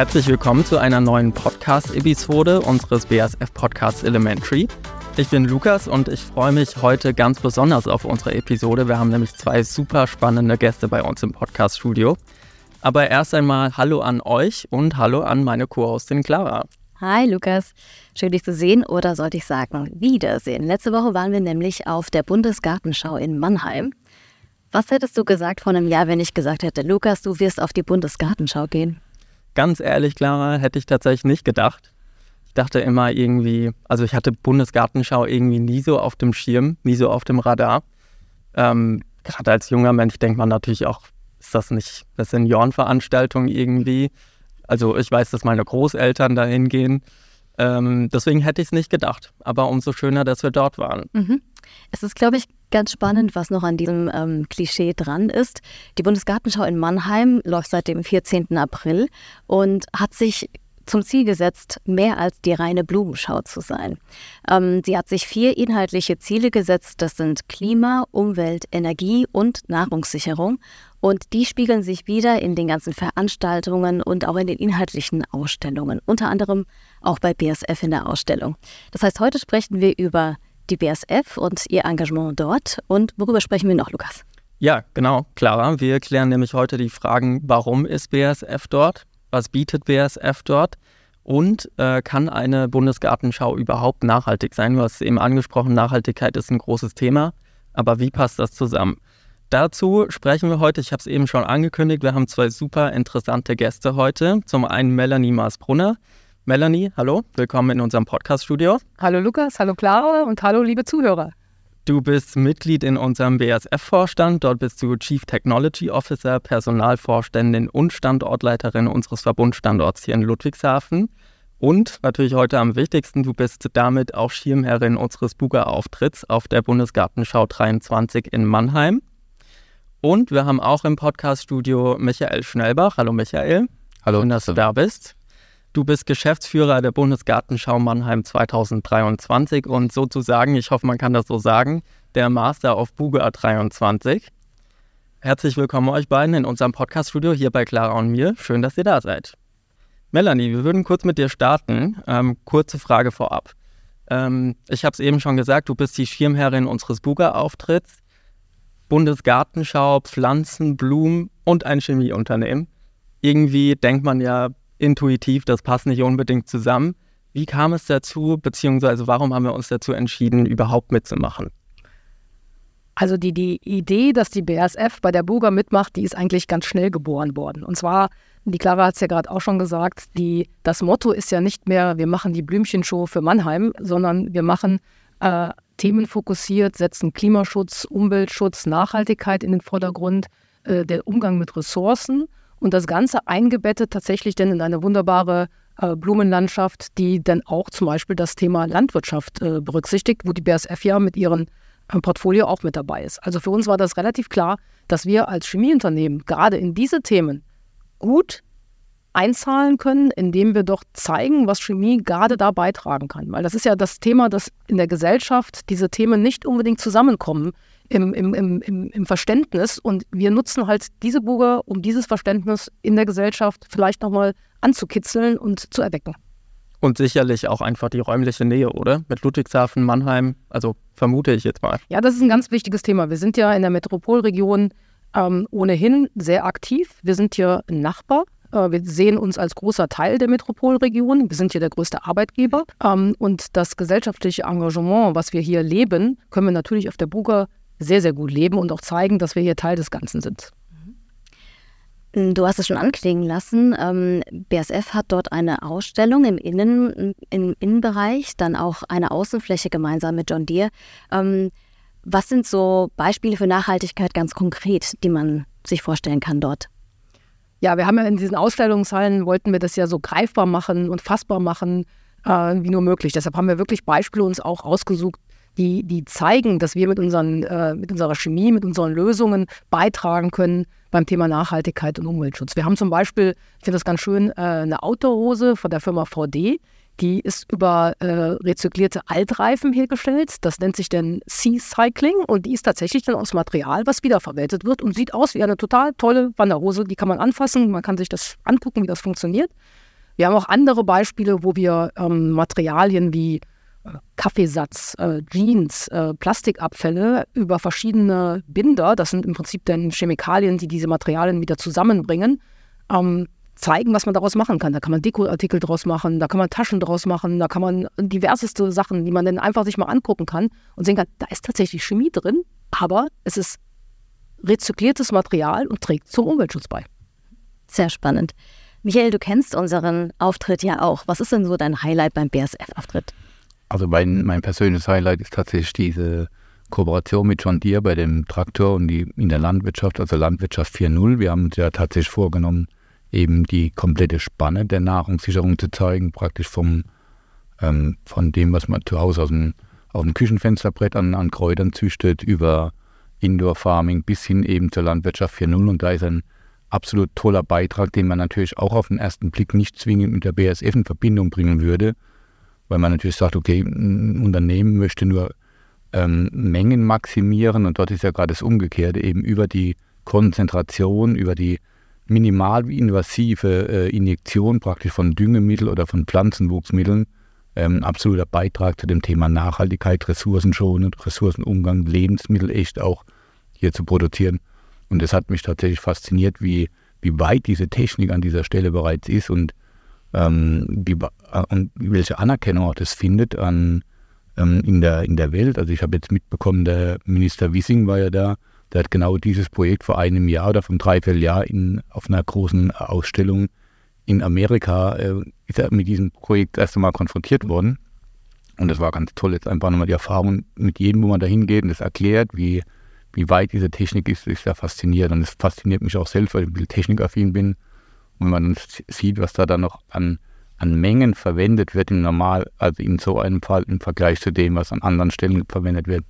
Herzlich willkommen zu einer neuen Podcast-Episode unseres BASF Podcasts Elementary. Ich bin Lukas und ich freue mich heute ganz besonders auf unsere Episode. Wir haben nämlich zwei super spannende Gäste bei uns im Podcast-Studio. Aber erst einmal Hallo an euch und Hallo an meine Co-Hostin Clara. Hi Lukas, schön dich zu sehen oder sollte ich sagen, wiedersehen. Letzte Woche waren wir nämlich auf der Bundesgartenschau in Mannheim. Was hättest du gesagt vor einem Jahr, wenn ich gesagt hätte, Lukas, du wirst auf die Bundesgartenschau gehen? Ganz ehrlich, Clara, hätte ich tatsächlich nicht gedacht. Ich dachte immer irgendwie, also ich hatte Bundesgartenschau irgendwie nie so auf dem Schirm, nie so auf dem Radar. Ähm, Gerade als junger Mensch denkt man natürlich auch, ist das nicht eine Seniorenveranstaltung irgendwie? Also ich weiß, dass meine Großeltern dahin gehen. Ähm, deswegen hätte ich es nicht gedacht. Aber umso schöner, dass wir dort waren. Mhm. Es ist, glaube ich, ganz spannend, was noch an diesem ähm, Klischee dran ist. Die Bundesgartenschau in Mannheim läuft seit dem 14. April und hat sich zum Ziel gesetzt, mehr als die reine Blumenschau zu sein. Ähm, sie hat sich vier inhaltliche Ziele gesetzt. Das sind Klima, Umwelt, Energie und Nahrungssicherung. Und die spiegeln sich wieder in den ganzen Veranstaltungen und auch in den inhaltlichen Ausstellungen, unter anderem auch bei BSF in der Ausstellung. Das heißt, heute sprechen wir über die BSF und ihr Engagement dort. Und worüber sprechen wir noch, Lukas? Ja, genau, Clara. Wir klären nämlich heute die Fragen, warum ist BSF dort? Was bietet BSF dort? Und äh, kann eine Bundesgartenschau überhaupt nachhaltig sein? Du hast eben angesprochen, Nachhaltigkeit ist ein großes Thema. Aber wie passt das zusammen? Dazu sprechen wir heute, ich habe es eben schon angekündigt, wir haben zwei super interessante Gäste heute. Zum einen Melanie Maasbrunner. Melanie, hallo, willkommen in unserem Podcast-Studio. Hallo Lukas, hallo Clara und hallo liebe Zuhörer. Du bist Mitglied in unserem BASF-Vorstand. Dort bist du Chief Technology Officer, Personalvorständin und Standortleiterin unseres Verbundstandorts hier in Ludwigshafen. Und natürlich heute am wichtigsten, du bist damit auch Schirmherrin unseres Buga-Auftritts auf der Bundesgartenschau 23 in Mannheim. Und wir haben auch im Podcast-Studio Michael Schnellbach. Hallo Michael. Hallo. Schön, dass du da bist. Du bist Geschäftsführer der Bundesgartenschau Mannheim 2023 und sozusagen, ich hoffe, man kann das so sagen, der Master of Buga 23. Herzlich willkommen euch beiden in unserem Podcast-Studio hier bei Clara und mir. Schön, dass ihr da seid. Melanie, wir würden kurz mit dir starten. Ähm, kurze Frage vorab. Ähm, ich habe es eben schon gesagt, du bist die Schirmherrin unseres Buga-Auftritts. Bundesgartenschau, Pflanzen, Blumen und ein Chemieunternehmen. Irgendwie denkt man ja intuitiv, das passt nicht unbedingt zusammen. Wie kam es dazu, beziehungsweise warum haben wir uns dazu entschieden, überhaupt mitzumachen? Also die, die Idee, dass die BASF bei der Buga mitmacht, die ist eigentlich ganz schnell geboren worden. Und zwar, die Clara hat es ja gerade auch schon gesagt, die, das Motto ist ja nicht mehr, wir machen die Blümchenshow für Mannheim, sondern wir machen äh, themenfokussiert, setzen Klimaschutz, Umweltschutz, Nachhaltigkeit in den Vordergrund, äh, der Umgang mit Ressourcen und das Ganze eingebettet tatsächlich dann in eine wunderbare äh, Blumenlandschaft, die dann auch zum Beispiel das Thema Landwirtschaft äh, berücksichtigt, wo die BASF ja mit ihrem äh, Portfolio auch mit dabei ist. Also für uns war das relativ klar, dass wir als Chemieunternehmen gerade in diese Themen gut einzahlen können, indem wir doch zeigen, was Chemie gerade da beitragen kann. Weil das ist ja das Thema, dass in der Gesellschaft diese Themen nicht unbedingt zusammenkommen im, im, im, im Verständnis. Und wir nutzen halt diese Buge, um dieses Verständnis in der Gesellschaft vielleicht nochmal anzukitzeln und zu erwecken. Und sicherlich auch einfach die räumliche Nähe, oder? Mit Ludwigshafen, Mannheim, also vermute ich jetzt mal. Ja, das ist ein ganz wichtiges Thema. Wir sind ja in der Metropolregion ähm, ohnehin sehr aktiv. Wir sind hier ein Nachbar äh, wir sehen uns als großer Teil der Metropolregion. Wir sind hier der größte Arbeitgeber. Ähm, und das gesellschaftliche Engagement, was wir hier leben, können wir natürlich auf der Buga sehr, sehr gut leben und auch zeigen, dass wir hier Teil des Ganzen sind. Mhm. Du hast es schon anklingen lassen. Ähm, BSF hat dort eine Ausstellung im, Innen, im Innenbereich, dann auch eine Außenfläche gemeinsam mit John Deere. Ähm, was sind so Beispiele für Nachhaltigkeit ganz konkret, die man sich vorstellen kann dort? Ja, wir haben ja in diesen Ausstellungshallen, wollten wir das ja so greifbar machen und fassbar machen, äh, wie nur möglich. Deshalb haben wir wirklich Beispiele uns auch ausgesucht, die, die zeigen, dass wir mit, unseren, äh, mit unserer Chemie, mit unseren Lösungen beitragen können beim Thema Nachhaltigkeit und Umweltschutz. Wir haben zum Beispiel, ich finde das ganz schön, äh, eine Outdoor-Hose von der Firma VD. Die ist über äh, rezyklierte Altreifen hergestellt. Das nennt sich dann Sea Cycling und die ist tatsächlich dann aus Material, was wiederverwertet wird und sieht aus wie eine total tolle Wanderhose. Die kann man anfassen, man kann sich das angucken, wie das funktioniert. Wir haben auch andere Beispiele, wo wir ähm, Materialien wie Kaffeesatz, äh, Jeans, äh, Plastikabfälle über verschiedene Binder, das sind im Prinzip dann Chemikalien, die diese Materialien wieder zusammenbringen, ähm, zeigen, was man daraus machen kann. Da kann man Dekoartikel draus machen, da kann man Taschen draus machen, da kann man diverseste Sachen, die man dann einfach sich mal angucken kann und sehen kann, da ist tatsächlich Chemie drin, aber es ist rezykliertes Material und trägt zum Umweltschutz bei. Sehr spannend. Michael, du kennst unseren Auftritt ja auch. Was ist denn so dein Highlight beim BSF-Auftritt? Also mein, mein persönliches Highlight ist tatsächlich diese Kooperation mit John Deere bei dem Traktor und die in der Landwirtschaft, also Landwirtschaft 4.0. Wir haben uns ja tatsächlich vorgenommen, eben die komplette Spanne der Nahrungssicherung zu zeigen, praktisch vom, ähm, von dem, was man zu Hause aus dem, auf dem Küchenfensterbrett an, an Kräutern züchtet, über Indoor Farming bis hin eben zur Landwirtschaft 4.0. Und da ist ein absolut toller Beitrag, den man natürlich auch auf den ersten Blick nicht zwingend mit der BSF in Verbindung bringen würde, weil man natürlich sagt, okay, ein Unternehmen möchte nur ähm, Mengen maximieren und dort ist ja gerade das Umgekehrte, eben über die Konzentration, über die minimal invasive äh, Injektion praktisch von Düngemittel oder von Pflanzenwuchsmitteln ähm, absoluter Beitrag zu dem Thema Nachhaltigkeit, Ressourcenschonen, Ressourcenumgang, Lebensmittel echt auch hier zu produzieren. Und es hat mich tatsächlich fasziniert, wie, wie weit diese Technik an dieser Stelle bereits ist und, ähm, wie, äh, und welche Anerkennung auch das findet an, ähm, in, der, in der Welt. Also ich habe jetzt mitbekommen, der Minister Wissing war ja da, der hat genau dieses Projekt vor einem Jahr oder vom Dreivierteljahr in, auf einer großen Ausstellung in Amerika äh, ist er mit diesem Projekt erst einmal konfrontiert worden. Und das war ganz toll, jetzt einfach nochmal die Erfahrung mit jedem, wo man da hingeht und das erklärt, wie, wie weit diese Technik ist, ist ja fasziniert. Und es fasziniert mich auch selbst, weil ich ein bisschen technikaffin bin. Und wenn man sieht, was da dann noch an, an Mengen verwendet wird im Normal, also in so einem Fall im Vergleich zu dem, was an anderen Stellen verwendet wird,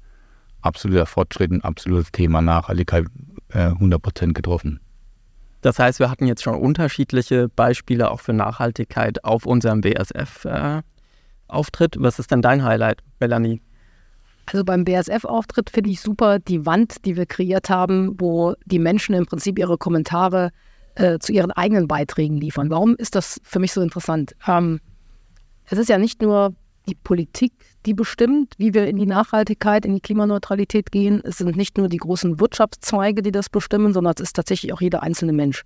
absoluter Fortschritt, ein absolutes Thema Nachhaltigkeit, äh, 100% getroffen. Das heißt, wir hatten jetzt schon unterschiedliche Beispiele auch für Nachhaltigkeit auf unserem BSF-Auftritt. Äh, Was ist denn dein Highlight, Melanie? Also beim BSF-Auftritt finde ich super die Wand, die wir kreiert haben, wo die Menschen im Prinzip ihre Kommentare äh, zu ihren eigenen Beiträgen liefern. Warum ist das für mich so interessant? Ähm, es ist ja nicht nur die Politik, die bestimmt, wie wir in die Nachhaltigkeit, in die Klimaneutralität gehen. Es sind nicht nur die großen Wirtschaftszweige, die das bestimmen, sondern es ist tatsächlich auch jeder einzelne Mensch.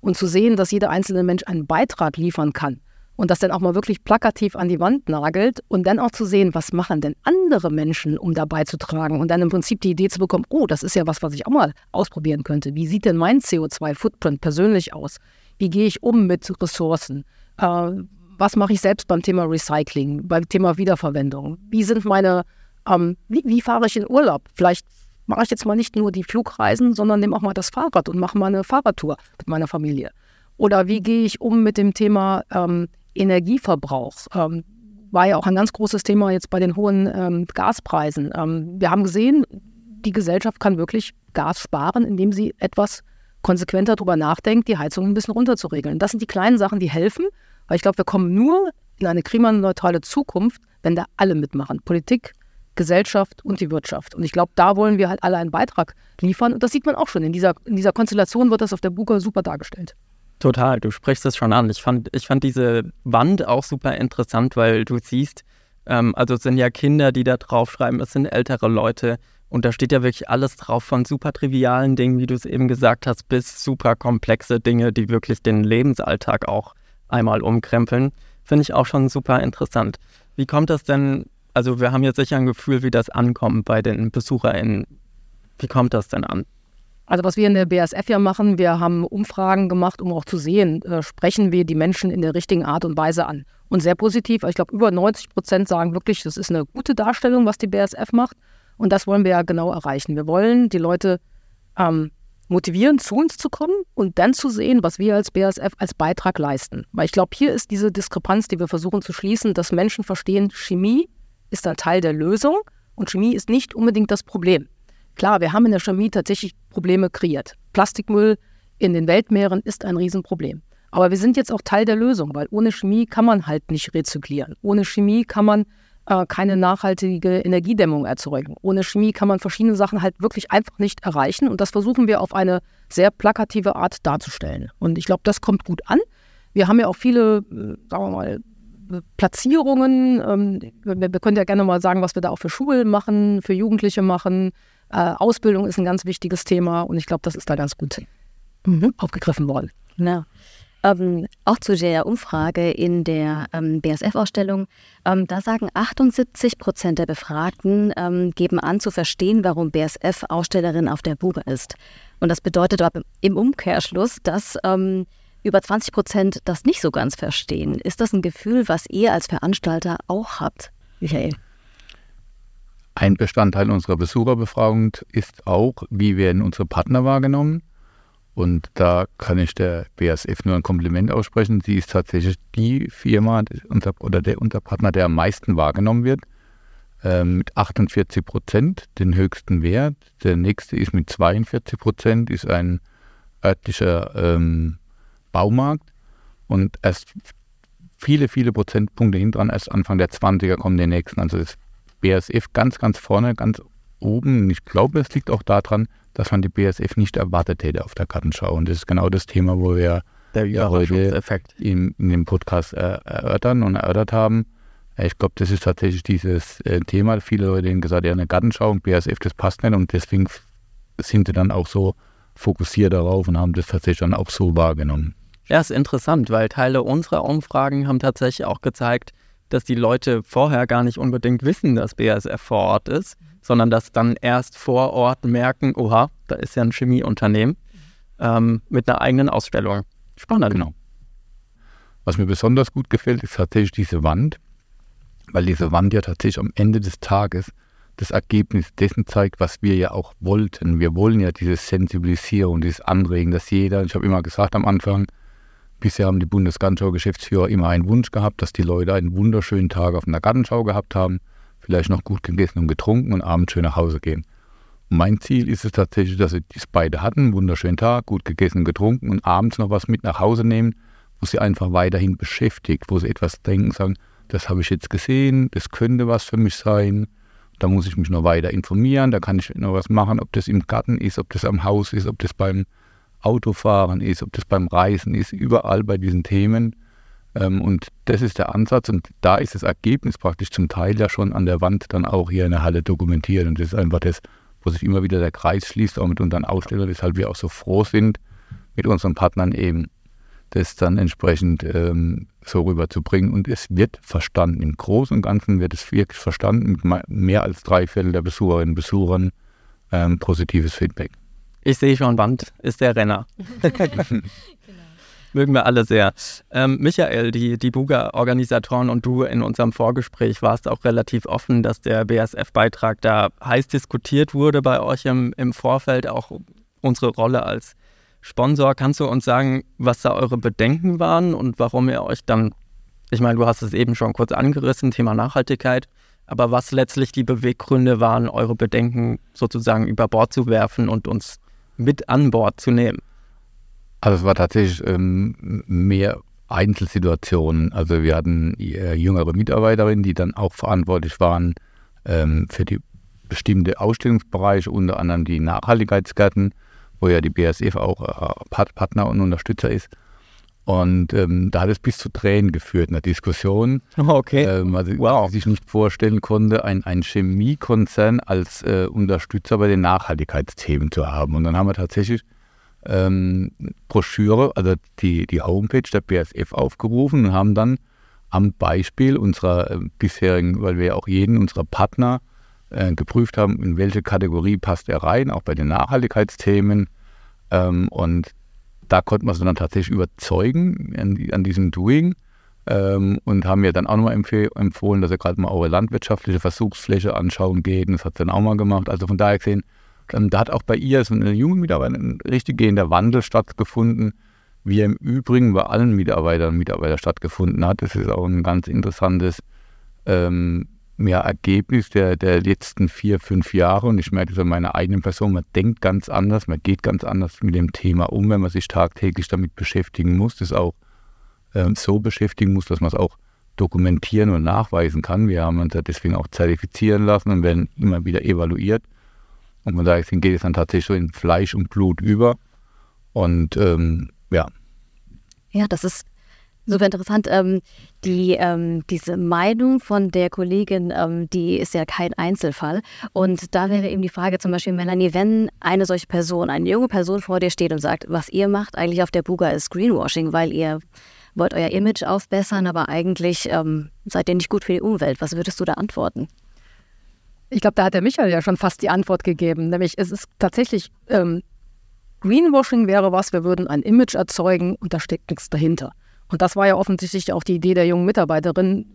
Und zu sehen, dass jeder einzelne Mensch einen Beitrag liefern kann und das dann auch mal wirklich plakativ an die Wand nagelt und dann auch zu sehen, was machen denn andere Menschen, um da beizutragen und dann im Prinzip die Idee zu bekommen, oh, das ist ja was, was ich auch mal ausprobieren könnte. Wie sieht denn mein CO2-Footprint persönlich aus? Wie gehe ich um mit Ressourcen? Äh, was mache ich selbst beim Thema Recycling, beim Thema Wiederverwendung? Wie sind meine, ähm, wie, wie fahre ich in Urlaub? Vielleicht mache ich jetzt mal nicht nur die Flugreisen, sondern nehme auch mal das Fahrrad und mache mal eine Fahrradtour mit meiner Familie. Oder wie gehe ich um mit dem Thema ähm, Energieverbrauch? Ähm, war ja auch ein ganz großes Thema jetzt bei den hohen ähm, Gaspreisen. Ähm, wir haben gesehen, die Gesellschaft kann wirklich Gas sparen, indem sie etwas konsequenter darüber nachdenkt, die Heizung ein bisschen runterzuregeln. Das sind die kleinen Sachen, die helfen. Weil ich glaube, wir kommen nur in eine klimaneutrale Zukunft, wenn da alle mitmachen. Politik, Gesellschaft und die Wirtschaft. Und ich glaube, da wollen wir halt alle einen Beitrag liefern. Und das sieht man auch schon. In dieser, in dieser Konstellation wird das auf der Buka super dargestellt. Total, du sprichst es schon an. Ich fand, ich fand diese Wand auch super interessant, weil du siehst, ähm, also es sind ja Kinder, die da draufschreiben, es sind ältere Leute. Und da steht ja wirklich alles drauf, von super trivialen Dingen, wie du es eben gesagt hast, bis super komplexe Dinge, die wirklich den Lebensalltag auch einmal umkrempeln. Finde ich auch schon super interessant. Wie kommt das denn, also wir haben jetzt sicher ein Gefühl, wie das ankommt bei den BesucherInnen. Wie kommt das denn an? Also was wir in der BASF ja machen, wir haben Umfragen gemacht, um auch zu sehen, äh, sprechen wir die Menschen in der richtigen Art und Weise an. Und sehr positiv, ich glaube über 90 Prozent sagen wirklich, das ist eine gute Darstellung, was die BASF macht. Und das wollen wir ja genau erreichen. Wir wollen die Leute ähm, motivieren, zu uns zu kommen und dann zu sehen, was wir als BASF als Beitrag leisten. Weil ich glaube, hier ist diese Diskrepanz, die wir versuchen zu schließen, dass Menschen verstehen, Chemie ist ein Teil der Lösung und Chemie ist nicht unbedingt das Problem. Klar, wir haben in der Chemie tatsächlich Probleme kreiert. Plastikmüll in den Weltmeeren ist ein Riesenproblem. Aber wir sind jetzt auch Teil der Lösung, weil ohne Chemie kann man halt nicht rezyklieren. Ohne Chemie kann man äh, keine nachhaltige Energiedämmung erzeugen. Ohne Chemie kann man verschiedene Sachen halt wirklich einfach nicht erreichen. Und das versuchen wir auf eine sehr plakative Art darzustellen. Und ich glaube, das kommt gut an. Wir haben ja auch viele, äh, sagen wir mal, Platzierungen. Ähm, wir, wir können ja gerne mal sagen, was wir da auch für Schulen machen, für Jugendliche machen. Äh, Ausbildung ist ein ganz wichtiges Thema und ich glaube, das ist da ganz gut mhm. aufgegriffen worden. Genau. Ähm, auch zu der Umfrage in der ähm, BSF-Ausstellung, ähm, da sagen 78 Prozent der Befragten, ähm, geben an zu verstehen, warum BSF Ausstellerin auf der Buga ist. Und das bedeutet aber im Umkehrschluss, dass ähm, über 20 Prozent das nicht so ganz verstehen. Ist das ein Gefühl, was ihr als Veranstalter auch habt, Michael? Ein Bestandteil unserer Besucherbefragung ist auch, wie werden unsere Partner wahrgenommen. Und da kann ich der BASF nur ein Kompliment aussprechen. Sie ist tatsächlich die Firma oder der Unterpartner, der am meisten wahrgenommen wird. Ähm, mit 48 Prozent den höchsten Wert. Der nächste ist mit 42 Prozent, ist ein örtlicher ähm, Baumarkt. Und erst viele, viele Prozentpunkte hinten erst Anfang der 20er kommen die nächsten. Also das BASF ganz, ganz vorne, ganz oben. Und ich glaube, es liegt auch daran, dass man die BSF nicht erwartet hätte auf der Gartenschau. Und das ist genau das Thema, wo wir ja heute in, in, dem Podcast äh, erörtern und erörtert haben. Ich glaube, das ist tatsächlich dieses äh, Thema. Viele Leute haben gesagt, ja, eine Gartenschau und BSF, das passt nicht. Und deswegen sind sie dann auch so fokussiert darauf und haben das tatsächlich dann auch so wahrgenommen. Ja, ist interessant, weil Teile unserer Umfragen haben tatsächlich auch gezeigt, dass die Leute vorher gar nicht unbedingt wissen, dass BASF vor Ort ist, sondern dass dann erst vor Ort merken, oha, da ist ja ein Chemieunternehmen ähm, mit einer eigenen Ausstellung. Spannend. Genau. Was mir besonders gut gefällt, ist tatsächlich diese Wand, weil diese Wand ja tatsächlich am Ende des Tages das Ergebnis dessen zeigt, was wir ja auch wollten. Wir wollen ja diese Sensibilisierung, dieses Anregen, dass jeder, ich habe immer gesagt am Anfang, Bisher haben die Bundesgartenschau-Geschäftsführer immer einen Wunsch gehabt, dass die Leute einen wunderschönen Tag auf einer Gartenschau gehabt haben, vielleicht noch gut gegessen und getrunken und abends schön nach Hause gehen. Und mein Ziel ist es tatsächlich, dass sie dies beide hatten, einen wunderschönen Tag, gut gegessen und getrunken und abends noch was mit nach Hause nehmen, wo sie einfach weiterhin beschäftigt, wo sie etwas denken, sagen, das habe ich jetzt gesehen, das könnte was für mich sein, da muss ich mich noch weiter informieren, da kann ich noch was machen, ob das im Garten ist, ob das am Haus ist, ob das beim Autofahren ist, ob das beim Reisen ist, überall bei diesen Themen. Ähm, und das ist der Ansatz und da ist das Ergebnis praktisch zum Teil ja schon an der Wand dann auch hier in der Halle dokumentiert. Und das ist einfach das, wo sich immer wieder der Kreis schließt, auch mit unseren Ausstellern, weshalb wir auch so froh sind, mit unseren Partnern eben das dann entsprechend ähm, so rüberzubringen. Und es wird verstanden. Im Großen und Ganzen wird es wirklich verstanden mit mehr als drei Viertel der Besucherinnen und Besuchern ähm, positives Feedback. Ich sehe schon, Band ist der Renner. genau. Mögen wir alle sehr. Ähm, Michael, die, die Buga-Organisatoren und du in unserem Vorgespräch warst auch relativ offen, dass der BSF-Beitrag da heiß diskutiert wurde bei euch im, im Vorfeld, auch unsere Rolle als Sponsor. Kannst du uns sagen, was da eure Bedenken waren und warum ihr euch dann, ich meine, du hast es eben schon kurz angerissen, Thema Nachhaltigkeit, aber was letztlich die Beweggründe waren, eure Bedenken sozusagen über Bord zu werfen und uns mit an Bord zu nehmen? Also es war tatsächlich ähm, mehr Einzelsituationen. Also wir hatten äh, jüngere Mitarbeiterinnen, die dann auch verantwortlich waren ähm, für die bestimmte Ausstellungsbereiche, unter anderem die Nachhaltigkeitsgärten, wo ja die BSF auch äh, Partner und Unterstützer ist. Und ähm, da hat es bis zu Tränen geführt in der Diskussion. Okay. Ähm, also wow. sich nicht vorstellen konnte, ein, ein Chemiekonzern als äh, Unterstützer bei den Nachhaltigkeitsthemen zu haben. Und dann haben wir tatsächlich ähm, Broschüre, also die, die Homepage der BSF aufgerufen und haben dann am Beispiel unserer äh, bisherigen, weil wir ja auch jeden unserer Partner äh, geprüft haben, in welche Kategorie passt er rein, auch bei den Nachhaltigkeitsthemen. Ähm, und da konnten wir sie dann tatsächlich überzeugen an, an diesem Doing ähm, und haben mir dann auch nochmal empfohlen, dass er gerade mal eure landwirtschaftliche Versuchsfläche anschauen geht. Und das hat sie dann auch mal gemacht. Also von daher gesehen, ähm, da hat auch bei ihr so eine junge Mitarbeiterin ein richtig gehender Wandel stattgefunden, wie er im Übrigen bei allen Mitarbeitern und Mitarbeitern stattgefunden hat. Das ist auch ein ganz interessantes ähm, ja, Ergebnis der, der letzten vier, fünf Jahre und ich merke das an meiner eigenen Person, man denkt ganz anders, man geht ganz anders mit dem Thema um, wenn man sich tagtäglich damit beschäftigen muss, das auch äh, so beschäftigen muss, dass man es auch dokumentieren und nachweisen kann. Wir haben uns ja deswegen auch zertifizieren lassen und werden immer wieder evaluiert. Und von daher geht es dann tatsächlich so in Fleisch und Blut über. Und ähm, ja. Ja, das ist Super interessant. Ähm, die, ähm, diese Meinung von der Kollegin, ähm, die ist ja kein Einzelfall. Und da wäre eben die Frage zum Beispiel, Melanie, wenn eine solche Person, eine junge Person vor dir steht und sagt, was ihr macht eigentlich auf der Buga ist Greenwashing, weil ihr wollt euer Image aufbessern, aber eigentlich ähm, seid ihr nicht gut für die Umwelt. Was würdest du da antworten? Ich glaube, da hat der Michael ja schon fast die Antwort gegeben. Nämlich, es ist tatsächlich, ähm, Greenwashing wäre was, wir würden ein Image erzeugen und da steckt nichts dahinter. Und das war ja offensichtlich auch die Idee der jungen Mitarbeiterin.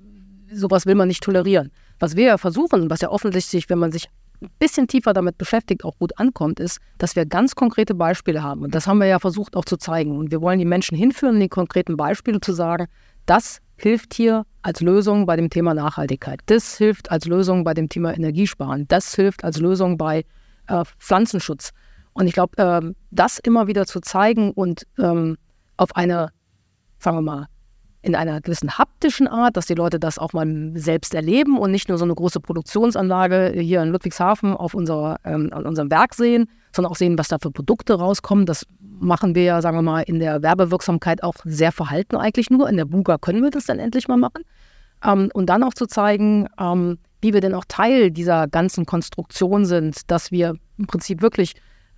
Sowas will man nicht tolerieren. Was wir ja versuchen, was ja offensichtlich, wenn man sich ein bisschen tiefer damit beschäftigt, auch gut ankommt, ist, dass wir ganz konkrete Beispiele haben. Und das haben wir ja versucht auch zu zeigen. Und wir wollen die Menschen hinführen, die konkreten Beispiele zu sagen, das hilft hier als Lösung bei dem Thema Nachhaltigkeit. Das hilft als Lösung bei dem Thema Energiesparen. Das hilft als Lösung bei äh, Pflanzenschutz. Und ich glaube, äh, das immer wieder zu zeigen und ähm, auf eine sagen wir mal, in einer gewissen haptischen Art, dass die Leute das auch mal selbst erleben und nicht nur so eine große Produktionsanlage hier in Ludwigshafen auf unserer, ähm, an unserem Werk sehen, sondern auch sehen, was da für Produkte rauskommen. Das machen wir ja, sagen wir mal, in der Werbewirksamkeit auch sehr verhalten eigentlich nur. In der Buga können wir das dann endlich mal machen. Ähm, und dann auch zu zeigen, ähm, wie wir denn auch Teil dieser ganzen Konstruktion sind, dass wir im Prinzip wirklich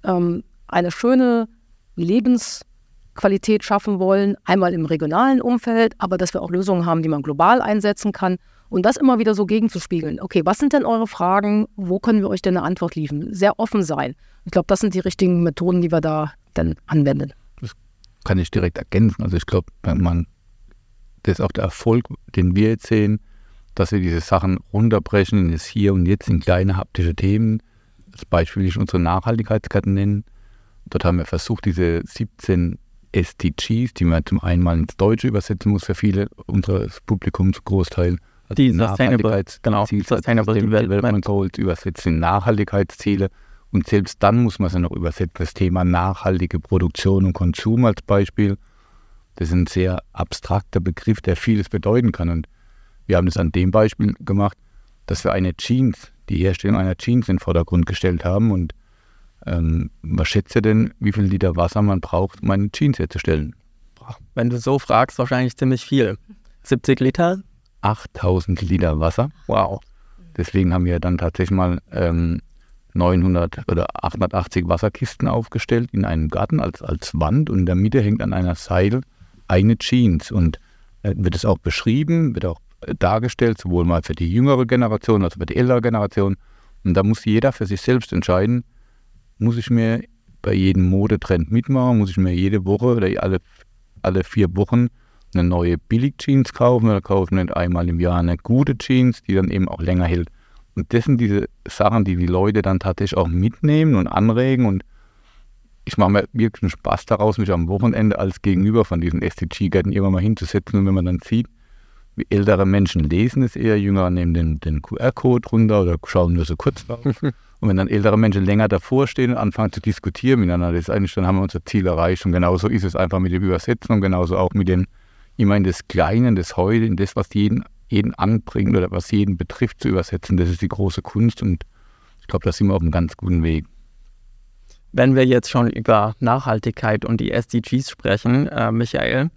ähm, eine schöne Lebens- Qualität schaffen wollen, einmal im regionalen Umfeld, aber dass wir auch Lösungen haben, die man global einsetzen kann und das immer wieder so gegenzuspiegeln. Okay, was sind denn eure Fragen? Wo können wir euch denn eine Antwort liefern? Sehr offen sein. Ich glaube, das sind die richtigen Methoden, die wir da dann anwenden. Das kann ich direkt ergänzen. Also ich glaube, man, das ist auch der Erfolg, den wir jetzt sehen, dass wir diese Sachen runterbrechen in das Hier und Jetzt in kleine haptische Themen. Als Beispiel will ich unsere Nachhaltigkeitsketten nennen. Dort haben wir versucht, diese 17 SDGs, die man zum einen mal ins Deutsche übersetzen muss für viele unseres Publikums, Großteil. Also die Sustainable, genau, Sustainable Development Goals übersetzen Nachhaltigkeitsziele. Und selbst dann muss man sie noch übersetzen. Das Thema nachhaltige Produktion und Konsum als Beispiel. Das ist ein sehr abstrakter Begriff, der vieles bedeuten kann. Und wir haben das an dem Beispiel gemacht, dass wir eine Jeans, die Herstellung einer Jeans in den Vordergrund gestellt haben und ähm, was schätzt ihr denn, wie viel Liter Wasser man braucht, um eine Jeans herzustellen? Wenn du so fragst, wahrscheinlich ziemlich viel. 70 Liter? 8000 Liter Wasser. Wow. Deswegen haben wir dann tatsächlich mal ähm, 900 oder 880 Wasserkisten aufgestellt in einem Garten als, als Wand und in der Mitte hängt an einer Seil eine Jeans und äh, wird es auch beschrieben, wird auch äh, dargestellt, sowohl mal für die jüngere Generation als auch für die ältere Generation. Und da muss jeder für sich selbst entscheiden, muss ich mir bei jedem Modetrend mitmachen, muss ich mir jede Woche oder alle, alle vier Wochen eine neue Billig-Jeans kaufen oder kaufe ich nicht einmal im Jahr eine gute Jeans, die dann eben auch länger hält. Und das sind diese Sachen, die die Leute dann tatsächlich auch mitnehmen und anregen und ich mache mir wirklich einen Spaß daraus, mich am Wochenende als Gegenüber von diesen SDG-Gärten immer mal hinzusetzen und wenn man dann sieht, ältere Menschen lesen es eher, jüngere nehmen den, den QR-Code runter oder schauen nur so kurz drauf. Und wenn dann ältere Menschen länger davor stehen und anfangen zu diskutieren miteinander, das ist eigentlich, dann haben wir unser Ziel erreicht. Und genauso ist es einfach mit dem Übersetzen und genauso auch mit dem, immer in das Kleine, in das Heute, in das, was jeden, jeden anbringt oder was jeden betrifft, zu übersetzen. Das ist die große Kunst und ich glaube, da sind wir auf einem ganz guten Weg. Wenn wir jetzt schon über Nachhaltigkeit und die SDGs sprechen, äh, Michael,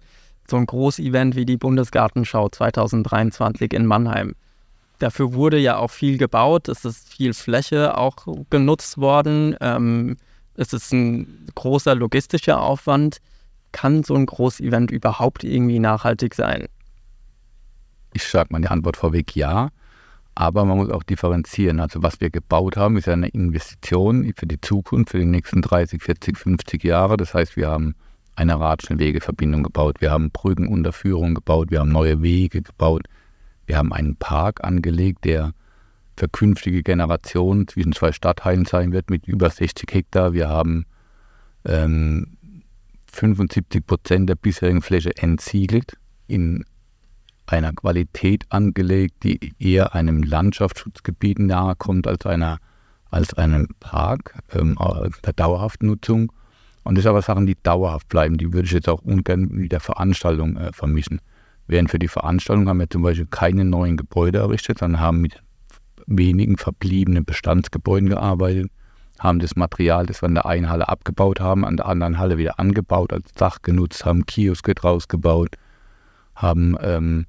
so ein Großevent wie die Bundesgartenschau 2023 in Mannheim, Dafür wurde ja auch viel gebaut, es ist viel Fläche auch genutzt worden. Ähm, es ist ein großer logistischer Aufwand. Kann so ein Großevent überhaupt irgendwie nachhaltig sein? Ich sage meine Antwort vorweg ja, aber man muss auch differenzieren. Also was wir gebaut haben, ist eine Investition für die Zukunft, für die nächsten 30, 40, 50 Jahre. Das heißt, wir haben eine Radschnellwegeverbindung gebaut, wir haben Brückenunterführungen gebaut, wir haben neue Wege gebaut, wir haben einen Park angelegt, der für künftige Generationen zwischen zwei Stadtteilen sein wird mit über 60 Hektar. Wir haben ähm, 75 Prozent der bisherigen Fläche entsiegelt, in einer Qualität angelegt, die eher einem Landschaftsschutzgebiet nahe kommt als, einer, als einem Park, ähm, der dauerhaften Nutzung. Und das sind aber Sachen, die dauerhaft bleiben. Die würde ich jetzt auch ungern mit der Veranstaltung äh, vermischen. Während für die Veranstaltung haben wir zum Beispiel keine neuen Gebäude errichtet, sondern haben mit wenigen verbliebenen Bestandsgebäuden gearbeitet, haben das Material, das wir in der einen Halle abgebaut haben, an der anderen Halle wieder angebaut, als Dach genutzt, haben Kioske draus gebaut, haben ähm,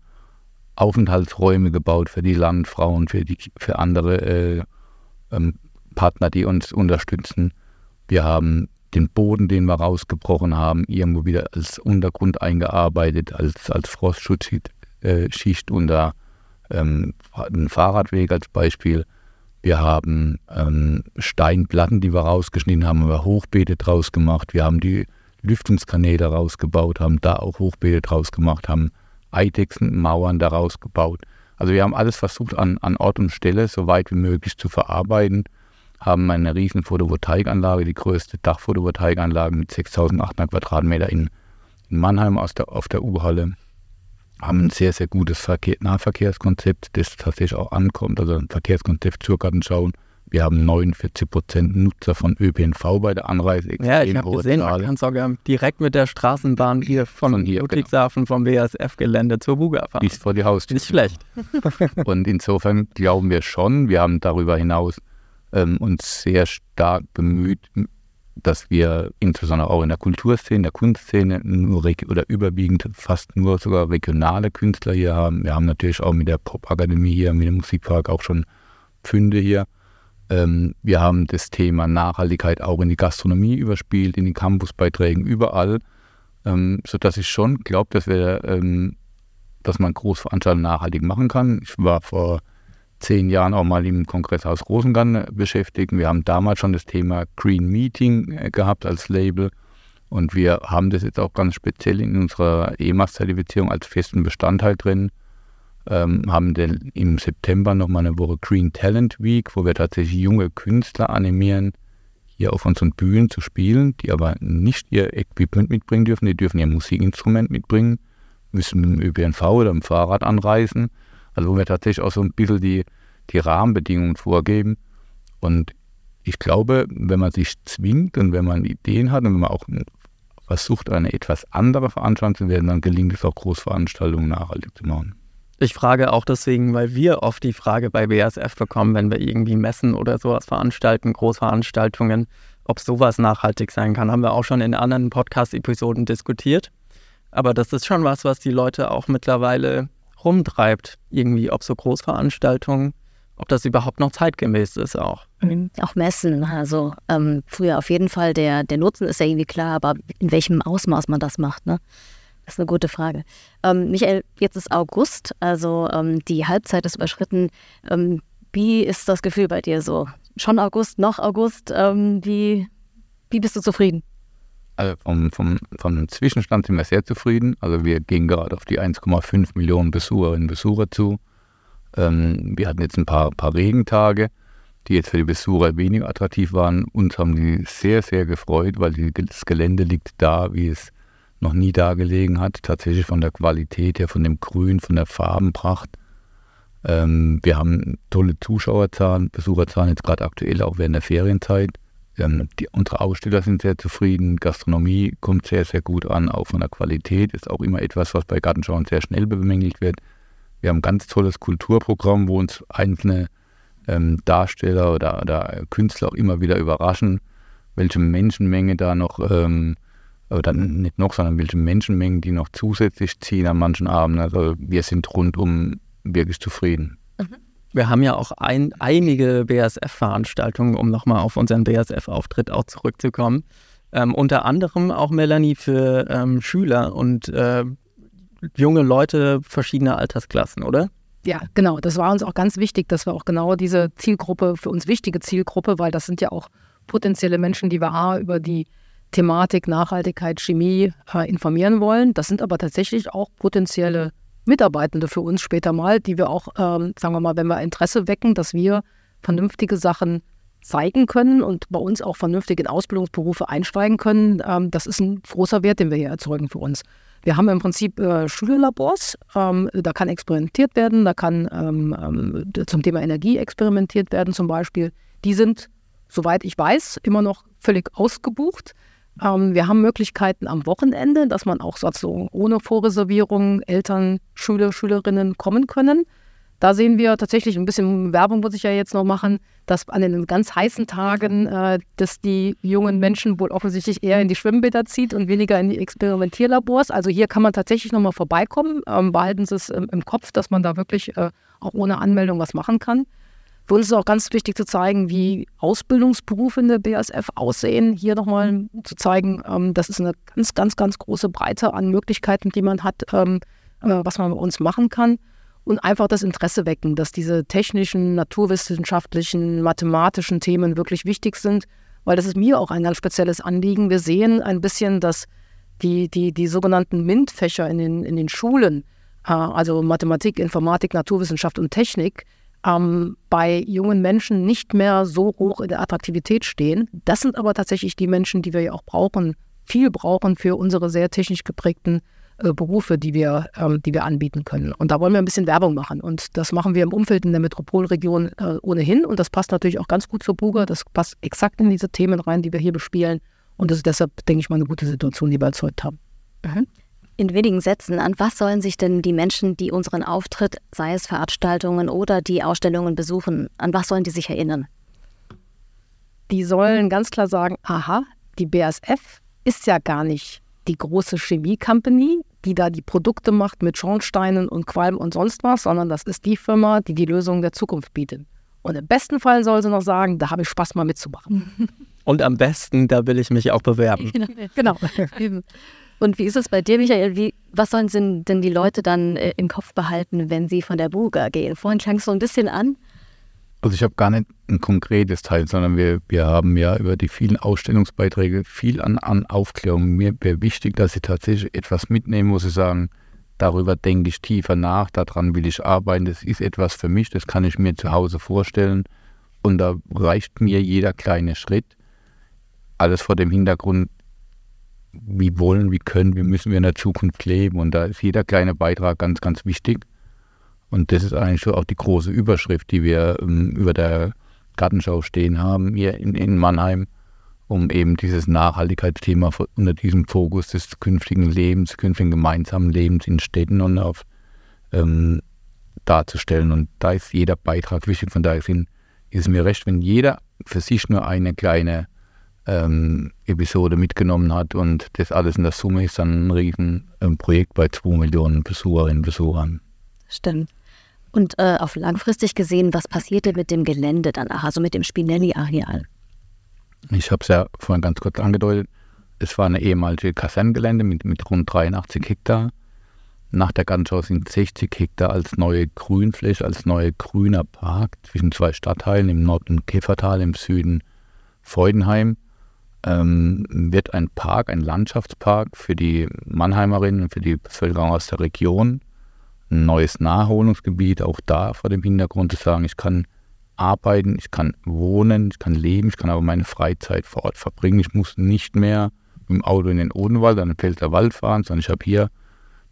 Aufenthaltsräume gebaut für die Landfrauen, für, die, für andere äh, ähm, Partner, die uns unterstützen. Wir haben den Boden, den wir rausgebrochen haben, irgendwo wieder als Untergrund eingearbeitet, als, als Frostschutzschicht äh, unter ähm, einen Fahrradweg als Beispiel. Wir haben ähm, Steinplatten, die wir rausgeschnitten haben, haben wir Hochbeete draus gemacht. Wir haben die Lüftungskanäle rausgebaut, haben da auch Hochbeete draus gemacht, haben Eidechsenmauern daraus gebaut. Also wir haben alles versucht an, an Ort und Stelle so weit wie möglich zu verarbeiten, haben eine riesen Photovoltaikanlage, die größte Dachphotovoltaikanlage mit 6800 Quadratmeter in, in Mannheim der, auf der U-Halle, haben ein sehr, sehr gutes Verkehr, Nahverkehrskonzept, das tatsächlich auch ankommt, also ein Verkehrskonzept zur Gartenschau wir haben 49 Prozent Nutzer von ÖPNV bei der Anreise. Ja, ich habe gesehen, Zahl. man kann sogar direkt mit der Straßenbahn hier von, von hier, Ludwigshafen genau. vom WSF-Gelände zur Buga fahren. Bis vor die Haustür. Nicht schlecht. Und insofern glauben wir schon, wir haben darüber hinaus ähm, uns sehr stark bemüht, dass wir insbesondere auch in der Kulturszene, der Kunstszene nur oder überwiegend fast nur sogar regionale Künstler hier haben. Wir haben natürlich auch mit der Popakademie hier, mit dem Musikpark auch schon Pfünde hier. Ähm, wir haben das Thema Nachhaltigkeit auch in die Gastronomie überspielt, in den Campusbeiträgen, überall, ähm, sodass ich schon glaube, dass wir, ähm, dass man Großveranstaltungen nachhaltig machen kann. Ich war vor zehn Jahren auch mal im Kongresshaus Rosengarten beschäftigt. Wir haben damals schon das Thema Green Meeting äh, gehabt als Label. Und wir haben das jetzt auch ganz speziell in unserer EMAS-Zertifizierung als festen Bestandteil drin ähm, haben den, im September nochmal eine Woche Green Talent Week, wo wir tatsächlich junge Künstler animieren, hier auf unseren Bühnen zu spielen, die aber nicht ihr Equipment mitbringen dürfen, die dürfen ihr Musikinstrument mitbringen, müssen mit dem ÖPNV oder dem Fahrrad anreisen. Also wo wir tatsächlich auch so ein bisschen die, die Rahmenbedingungen vorgeben. Und ich glaube, wenn man sich zwingt und wenn man Ideen hat und wenn man auch versucht, eine etwas andere Veranstaltung zu werden, dann gelingt es auch Großveranstaltungen nachhaltig zu machen. Ich frage auch deswegen, weil wir oft die Frage bei BASF bekommen, wenn wir irgendwie Messen oder sowas veranstalten, Großveranstaltungen, ob sowas nachhaltig sein kann. Haben wir auch schon in anderen Podcast-Episoden diskutiert. Aber das ist schon was, was die Leute auch mittlerweile rumtreibt. Irgendwie, ob so Großveranstaltungen, ob das überhaupt noch zeitgemäß ist auch. Mhm. Auch Messen, also ähm, früher auf jeden Fall, der, der Nutzen ist ja irgendwie klar, aber in welchem Ausmaß man das macht, ne? Das ist eine gute Frage. Ähm, Michael, jetzt ist August, also ähm, die Halbzeit ist überschritten. Ähm, wie ist das Gefühl bei dir so? Schon August, noch August? Ähm, wie, wie bist du zufrieden? Also vom, vom, vom Zwischenstand sind wir sehr zufrieden. Also wir gehen gerade auf die 1,5 Millionen Besucherinnen und Besucher zu. Ähm, wir hatten jetzt ein paar, paar Regentage, die jetzt für die Besucher weniger attraktiv waren. Uns haben die sehr, sehr gefreut, weil die, das Gelände liegt da, wie es noch nie da gelegen hat. Tatsächlich von der Qualität her, von dem Grün, von der Farbenpracht. Ähm, wir haben tolle Zuschauerzahlen, Besucherzahlen jetzt gerade aktuell auch während der Ferienzeit. Ähm, die, unsere Aussteller sind sehr zufrieden, Gastronomie kommt sehr, sehr gut an, auch von der Qualität ist auch immer etwas, was bei Gartenschauen sehr schnell bemängelt wird. Wir haben ein ganz tolles Kulturprogramm, wo uns einzelne ähm, Darsteller oder, oder, Künstler auch immer wieder überraschen, welche Menschenmenge da noch ähm, dann nicht noch, sondern welche Menschenmengen, die noch zusätzlich ziehen an manchen Abenden. Also wir sind rundum wirklich zufrieden. Wir haben ja auch ein, einige BASF-Veranstaltungen, um nochmal auf unseren BASF-Auftritt auch zurückzukommen. Ähm, unter anderem auch Melanie für ähm, Schüler und äh, junge Leute verschiedener Altersklassen, oder? Ja, genau. Das war uns auch ganz wichtig, dass wir auch genau diese Zielgruppe, für uns wichtige Zielgruppe, weil das sind ja auch potenzielle Menschen, die wir A, über die Thematik Nachhaltigkeit, Chemie äh, informieren wollen. Das sind aber tatsächlich auch potenzielle Mitarbeitende für uns später mal, die wir auch, ähm, sagen wir mal, wenn wir Interesse wecken, dass wir vernünftige Sachen zeigen können und bei uns auch vernünftig in Ausbildungsberufe einsteigen können. Ähm, das ist ein großer Wert, den wir hier erzeugen für uns. Wir haben im Prinzip äh, Schülerlabors, ähm, da kann experimentiert werden, da kann ähm, ähm, zum Thema Energie experimentiert werden zum Beispiel. Die sind, soweit ich weiß, immer noch völlig ausgebucht. Ähm, wir haben Möglichkeiten am Wochenende, dass man auch sozusagen ohne Vorreservierung Eltern, Schüler, Schülerinnen kommen können. Da sehen wir tatsächlich ein bisschen Werbung, muss ich ja jetzt noch machen, dass an den ganz heißen Tagen, äh, dass die jungen Menschen wohl offensichtlich eher in die Schwimmbäder zieht und weniger in die Experimentierlabors. Also hier kann man tatsächlich nochmal vorbeikommen. Ähm, behalten Sie es im, im, Kopf, dass man da wirklich äh, auch ohne Anmeldung was machen kann. Für uns ist auch ganz wichtig zu zeigen, wie Ausbildungsberufe in der BASF aussehen. Hier nochmal zu zeigen, ähm, das ist eine ganz, ganz, ganz große Breite an Möglichkeiten, die man hat, ähm, äh, was man bei uns machen kann und einfach das Interesse wecken, dass diese technischen, naturwissenschaftlichen, mathematischen Themen wirklich wichtig sind, weil das ist mir auch ein ganz spezielles Anliegen. Wir sehen ein bisschen, dass die, die, die sogenannten MINT-Fächer in den, in den Schulen, äh, also Mathematik, Informatik, Naturwissenschaft und Technik, ähm, bei jungen Menschen nicht mehr so hoch in der Attraktivität stehen. Das sind aber tatsächlich die Menschen, die wir ja auch brauchen, viel brauchen für unsere sehr technisch geprägten äh, Berufe, die wir, ähm, die wir anbieten können. Und da wollen wir ein bisschen Werbung machen. Und das machen wir im Umfeld in der Metropolregion äh, ohnehin. Und das passt natürlich auch ganz gut zur Buga. Das passt exakt in diese Themen rein, die wir hier bespielen. Und das ist deshalb, denke ich mal, eine gute Situation, die wir erzeugt haben. Mhm. In wenigen Sätzen, an was sollen sich denn die Menschen, die unseren Auftritt, sei es Veranstaltungen oder die Ausstellungen besuchen, an was sollen die sich erinnern? Die sollen ganz klar sagen, aha, die BASF ist ja gar nicht die große Chemie-Company, die da die Produkte macht mit Schornsteinen und Qualm und sonst was, sondern das ist die Firma, die die Lösung der Zukunft bietet. Und im besten Fall soll sie noch sagen, da habe ich Spaß mal mitzumachen. Und am besten, da will ich mich auch bewerben. Genau. Und wie ist es bei dir, Michael? Wie, was sollen denn die Leute dann äh, im Kopf behalten, wenn sie von der Buga gehen? Vorhin klang es so ein bisschen an. Also ich habe gar nicht ein konkretes Teil, sondern wir, wir haben ja über die vielen Ausstellungsbeiträge viel an, an Aufklärung. Mir wäre wichtig, dass Sie tatsächlich etwas mitnehmen, wo Sie sagen, darüber denke ich tiefer nach, daran will ich arbeiten, das ist etwas für mich, das kann ich mir zu Hause vorstellen. Und da reicht mir jeder kleine Schritt. Alles vor dem Hintergrund, wie wollen, wie können, wie müssen wir in der Zukunft leben. Und da ist jeder kleine Beitrag ganz, ganz wichtig. Und das ist eigentlich so auch die große Überschrift, die wir ähm, über der Gartenschau stehen haben hier in, in Mannheim, um eben dieses Nachhaltigkeitsthema unter diesem Fokus des künftigen Lebens, künftigen gemeinsamen Lebens in Städten und auf ähm, darzustellen. Und da ist jeder Beitrag wichtig. Von daher ist mir recht, wenn jeder für sich nur eine kleine ähm, Episode mitgenommen hat und das alles in der Summe ist dann ein Riesenprojekt ähm, bei zwei Millionen Besucherinnen und Besuchern. Stimmt. Und äh, auf langfristig gesehen, was passierte mit dem Gelände danach, also mit dem Spinelli-Areal? Ich habe es ja vorhin ganz kurz angedeutet. Es war eine ehemalige Kaserngelände mit, mit rund 83 Hektar. Nach der Gartenschau sind 60 Hektar als neue Grünfläche, als neuer grüner Park zwischen zwei Stadtteilen, im Norden Käfertal, im Süden Freudenheim. Ähm, wird ein Park, ein Landschaftspark für die Mannheimerinnen und für die Bevölkerung aus der Region ein neues Naherholungsgebiet, auch da vor dem Hintergrund zu sagen, ich kann arbeiten, ich kann wohnen, ich kann leben, ich kann aber meine Freizeit vor Ort verbringen. Ich muss nicht mehr mit dem Auto in den Odenwald, an den Pfälzer Wald fahren, sondern ich habe hier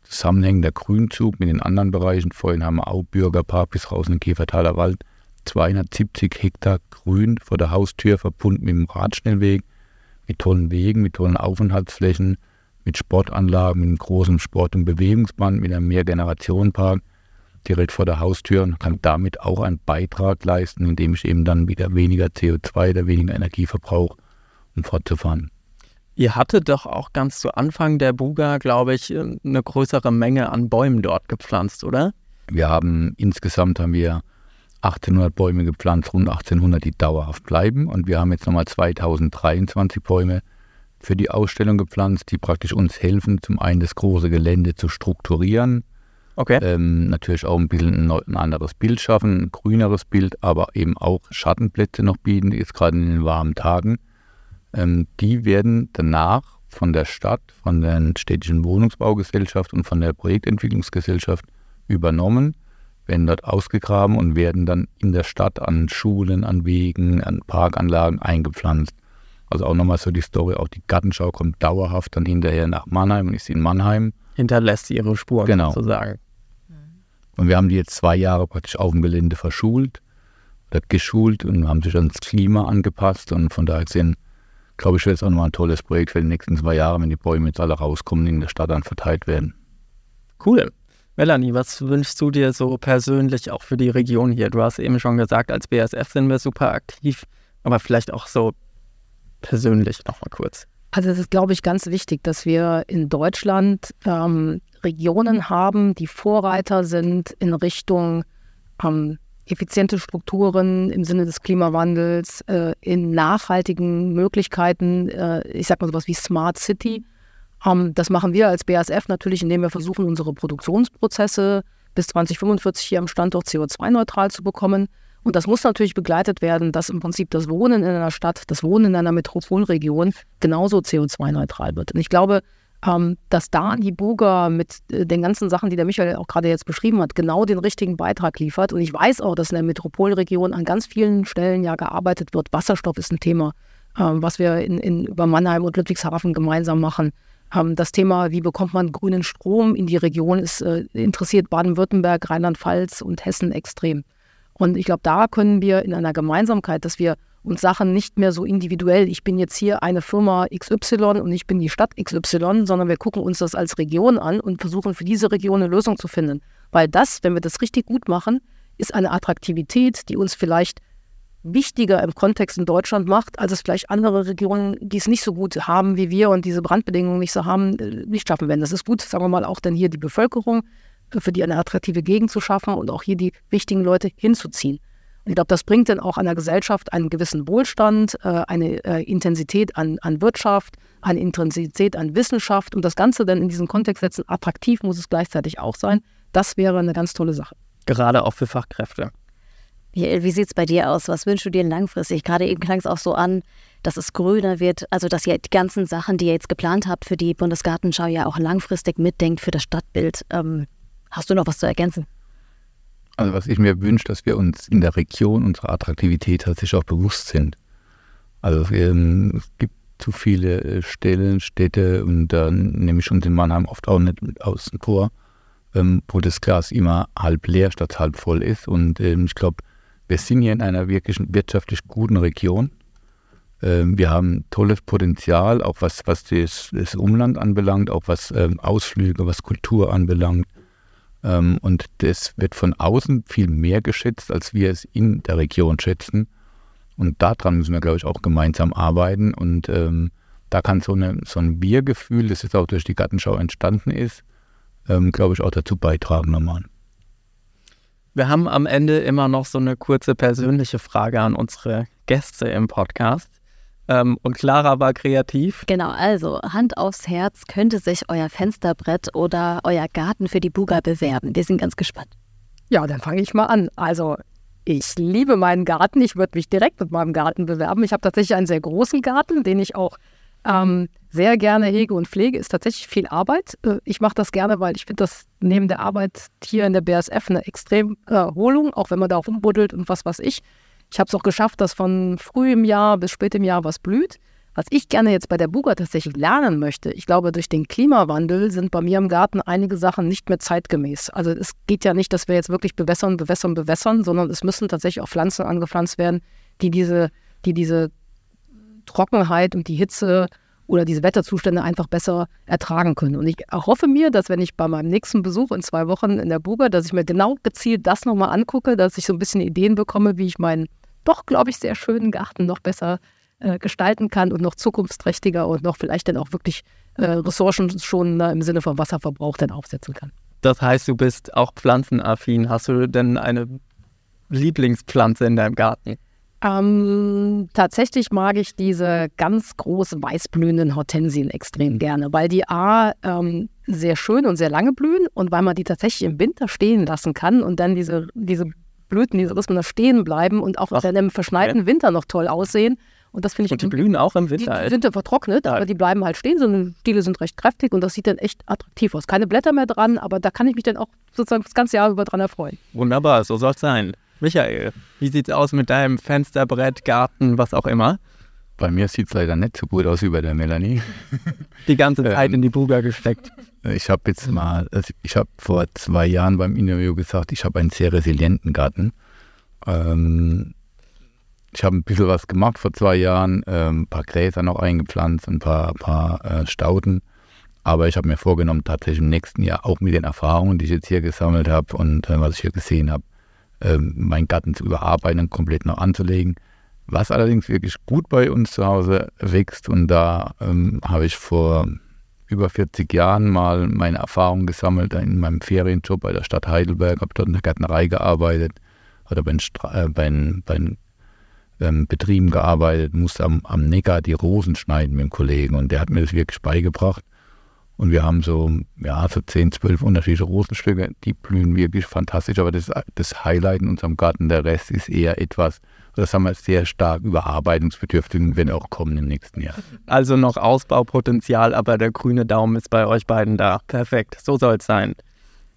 zusammenhängender Grünzug mit den anderen Bereichen. Vorhin haben wir auch Bürgerpark bis raus in den Käfertaler Wald. 270 Hektar Grün vor der Haustür, verbunden mit dem Radschnellweg, mit tollen Wegen, mit tollen Aufenthaltsflächen, mit Sportanlagen, mit einem großen Sport- und Bewegungsband, mit einem Mehrgenerationenpark direkt vor der Haustür und kann damit auch einen Beitrag leisten, indem ich eben dann wieder weniger CO2 oder weniger Energie verbrauche, um fortzufahren. Ihr hattet doch auch ganz zu Anfang der Buga, glaube ich, eine größere Menge an Bäumen dort gepflanzt, oder? Wir haben insgesamt haben wir 1800 Bäume gepflanzt, rund 1800, die dauerhaft bleiben. Und wir haben jetzt nochmal 2023 Bäume für die Ausstellung gepflanzt, die praktisch uns helfen, zum einen das große Gelände zu strukturieren. Okay. Ähm, natürlich auch ein bisschen ein, anderes Bild schaffen, ein grüneres Bild, aber eben auch Schattenplätze noch bieten, jetzt gerade in den warmen Tagen. Ähm, die werden danach von der Stadt, von der städtischen Wohnungsbaugesellschaft und von der Projektentwicklungsgesellschaft übernommen, werden dort ausgegraben und werden dann in der Stadt an Schulen, an Wegen, an Parkanlagen eingepflanzt. Also auch nochmal so die Story, auch die Gartenschau kommt dauerhaft dann hinterher nach Mannheim und ist in Mannheim. Hinterlässt ihre Spuren genau. sozusagen. Und wir haben die jetzt zwei Jahre praktisch auf dem Gelände verschult oder geschult und haben sich ans Klima angepasst und von daher gesehen, glaube ich, wird es auch nochmal ein tolles Projekt für die nächsten zwei Jahre, wenn die Bäume jetzt alle rauskommen und in der Stadt dann verteilt werden. Cool. Melanie, was wünschst du dir so persönlich auch für die Region hier? Du hast eben schon gesagt, als BASF sind wir super aktiv, aber vielleicht auch so persönlich nochmal kurz. Also es ist, glaube ich, ganz wichtig, dass wir in Deutschland ähm, Regionen haben, die Vorreiter sind in Richtung ähm, effiziente Strukturen im Sinne des Klimawandels, äh, in nachhaltigen Möglichkeiten, äh, ich sage mal sowas wie Smart City. Ähm, das machen wir als BASF natürlich, indem wir versuchen, unsere Produktionsprozesse bis 2045 hier am Standort CO2-neutral zu bekommen. Und das muss natürlich begleitet werden, dass im Prinzip das Wohnen in einer Stadt, das Wohnen in einer Metropolregion genauso CO2-neutral wird. Und ich glaube, ähm, dass da die Buga mit äh, den ganzen Sachen, die der Michael auch gerade jetzt beschrieben hat, genau den richtigen Beitrag liefert. Und ich weiß auch, dass in der Metropolregion an ganz vielen Stellen ja gearbeitet wird. Wasserstoff ist ein Thema, ähm, was wir in, in, über Mannheim und Ludwigshafen gemeinsam machen. Ähm, das Thema, wie bekommt man grünen Strom in die Region, ist äh, interessiert Baden-Württemberg, Rheinland-Pfalz und Hessen extrem. Und ich glaube, da können wir in einer Gemeinsamkeit, dass wir uns Sachen nicht mehr so individuell, ich bin jetzt hier eine Firma XY und ich bin die Stadt XY, sondern wir gucken uns das als Region an und versuchen für diese Region eine Lösung zu finden. Weil das, wenn wir das richtig gut machen, ist eine Attraktivität, die uns vielleicht wichtiger im Kontext in Deutschland macht, als es vielleicht andere Regionen, die es nicht so gut haben wie wir und diese Brandbedingungen nicht so haben, äh, nicht schaffen werden. Das ist gut, sagen wir mal, auch dann hier die Bevölkerung, für die eine attraktive Gegend zu schaffen und auch hier die wichtigen Leute hinzuziehen. Und ich glaube, das bringt dann auch einer Gesellschaft einen gewissen Wohlstand, äh, eine äh, Intensität an, an Wirtschaft, eine Intensität an Wissenschaft und das Ganze dann in diesen Kontext setzen. Attraktiv muss es gleichzeitig auch sein. Das wäre eine ganz tolle Sache. Gerade auch für Fachkräfte. Wie, wie sieht es bei dir aus? Was wünschst du dir langfristig? Gerade eben klang es auch so an, dass es grüner wird, also dass ihr die ganzen Sachen, die ihr jetzt geplant habt für die Bundesgartenschau, ja auch langfristig mitdenkt für das Stadtbild. Ähm, hast du noch was zu ergänzen? Also was ich mir wünsche, dass wir uns in der Region unserer Attraktivität tatsächlich auch bewusst sind. Also ähm, es gibt zu viele äh, Stellen, Städte und da nehme ich uns in Mannheim oft auch nicht mit außen vor, ähm, wo das Glas immer halb leer statt halb voll ist. Und ähm, ich glaube, wir sind hier in einer wirklich wirtschaftlich guten Region. Ähm, wir haben tolles Potenzial, auch was, was das, das Umland anbelangt, auch was ähm, Ausflüge, was Kultur anbelangt. Ähm, und das wird von außen viel mehr geschätzt, als wir es in der Region schätzen. Und daran müssen wir, glaube ich, auch gemeinsam arbeiten. Und ähm, da kann so, eine, so ein Wir-Gefühl, das jetzt auch durch die Gartenschau entstanden ist, ähm, glaube ich, auch dazu beitragen nochmal. Wir haben am Ende immer noch so eine kurze persönliche Frage an unsere Gäste im Podcast. Ähm, und Clara war kreativ. Genau, also Hand aufs Herz, könnte sich euer Fensterbrett oder euer Garten für die Buga bewerben? Wir sind ganz gespannt. Ja, dann fange ich mal an. Also ich liebe meinen Garten. Ich würde mich direkt mit meinem Garten bewerben. Ich habe tatsächlich einen sehr großen Garten, den ich auch ähm, sehr gerne hege und pflege, ist tatsächlich viel Arbeit. Äh, ich mache das gerne, weil ich finde das neben der Arbeit hier in der BSF eine extrem Erholung, auch wenn man da auch umbuddelt und was weiß ich. Ich habe es auch geschafft, dass von früh im Jahr bis spät im Jahr was blüht. Was ich gerne jetzt bei der Buga tatsächlich lernen möchte, ich glaube, durch den Klimawandel sind bei mir im Garten einige Sachen nicht mehr zeitgemäß. Also es geht ja nicht, dass wir jetzt wirklich bewässern, bewässern, bewässern, sondern es müssen tatsächlich auch Pflanzen angepflanzt werden, die diese, die diese Trockenheit und die Hitze oder diese Wetterzustände einfach besser ertragen können. Und ich hoffe mir, dass wenn ich bei meinem nächsten Besuch in zwei Wochen in der Buga, dass ich mir genau gezielt das nochmal angucke, dass ich so ein bisschen Ideen bekomme, wie ich meinen doch, glaube ich, sehr schönen Garten noch besser äh, gestalten kann und noch zukunftsträchtiger und noch vielleicht dann auch wirklich äh, ressourcenschonender im Sinne von Wasserverbrauch dann aufsetzen kann. Das heißt, du bist auch pflanzenaffin. Hast du denn eine Lieblingspflanze in deinem Garten? Ähm, tatsächlich mag ich diese ganz großen weißblühenden Hortensien extrem gerne, weil die A ähm, sehr schön und sehr lange blühen und weil man die tatsächlich im Winter stehen lassen kann und dann diese, diese Blüten, diese Rhythmen da stehen bleiben und auch Ach, dann im verschneiten okay. Winter noch toll aussehen. Und das finde ich. Und die blühen auch im Winter. Die, die sind ja vertrocknet, ja. aber die bleiben halt stehen. So die Stiele sind recht kräftig und das sieht dann echt attraktiv aus. Keine Blätter mehr dran, aber da kann ich mich dann auch sozusagen das ganze Jahr über dran erfreuen. Wunderbar, so soll es sein. Michael, wie sieht's aus mit deinem Fensterbrett, Garten, was auch immer? Bei mir sieht es leider nicht so gut aus wie bei der Melanie. Die ganze Zeit ähm, in die Buga gesteckt. Ich habe jetzt mal, also ich habe vor zwei Jahren beim Interview gesagt, ich habe einen sehr resilienten Garten. Ähm, ich habe ein bisschen was gemacht vor zwei Jahren, ähm, ein paar Gräser noch eingepflanzt, ein paar, paar äh, Stauden. Aber ich habe mir vorgenommen, tatsächlich im nächsten Jahr auch mit den Erfahrungen, die ich jetzt hier gesammelt habe und äh, was ich hier gesehen habe, meinen Garten zu überarbeiten und komplett noch anzulegen. Was allerdings wirklich gut bei uns zu Hause wächst und da ähm, habe ich vor über 40 Jahren mal meine Erfahrungen gesammelt in meinem Ferienjob bei der Stadt Heidelberg, habe dort in der Gärtnerei gearbeitet oder bei, äh, bei, bei ähm, Betrieben gearbeitet, musste am, am Neckar die Rosen schneiden mit dem Kollegen und der hat mir das wirklich beigebracht. Und wir haben so, ja, so 10, 12 unterschiedliche Rosenstücke, die blühen wirklich fantastisch, aber das, das Highlight in unserem Garten, der Rest ist eher etwas, das haben wir sehr stark überarbeitungsbedürftig, wenn auch kommen im nächsten Jahr. Also noch Ausbaupotenzial, aber der grüne Daumen ist bei euch beiden da. Perfekt, so soll es sein.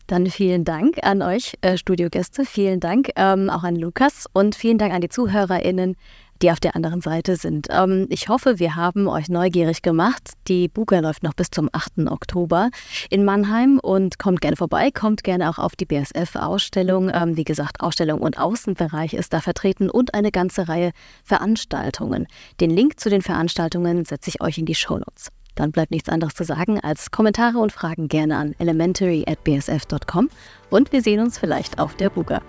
Dann vielen Dank an euch, äh, Studiogäste. Vielen Dank ähm, auch an Lukas und vielen Dank an die ZuhörerInnen, die auf der anderen Seite sind. Ähm, ich hoffe, wir haben euch neugierig gemacht. Die Buga läuft noch bis zum 8. Oktober in Mannheim und kommt gerne vorbei, kommt gerne auch auf die BSF-Ausstellung. Ähm, wie gesagt, Ausstellung und Außenbereich ist da vertreten und eine ganze Reihe Veranstaltungen. Den Link zu den Veranstaltungen setze ich euch in die Show Notes. Dann bleibt nichts anderes zu sagen als Kommentare und Fragen gerne an elementary@bsf.com und wir sehen uns vielleicht auf der Buga.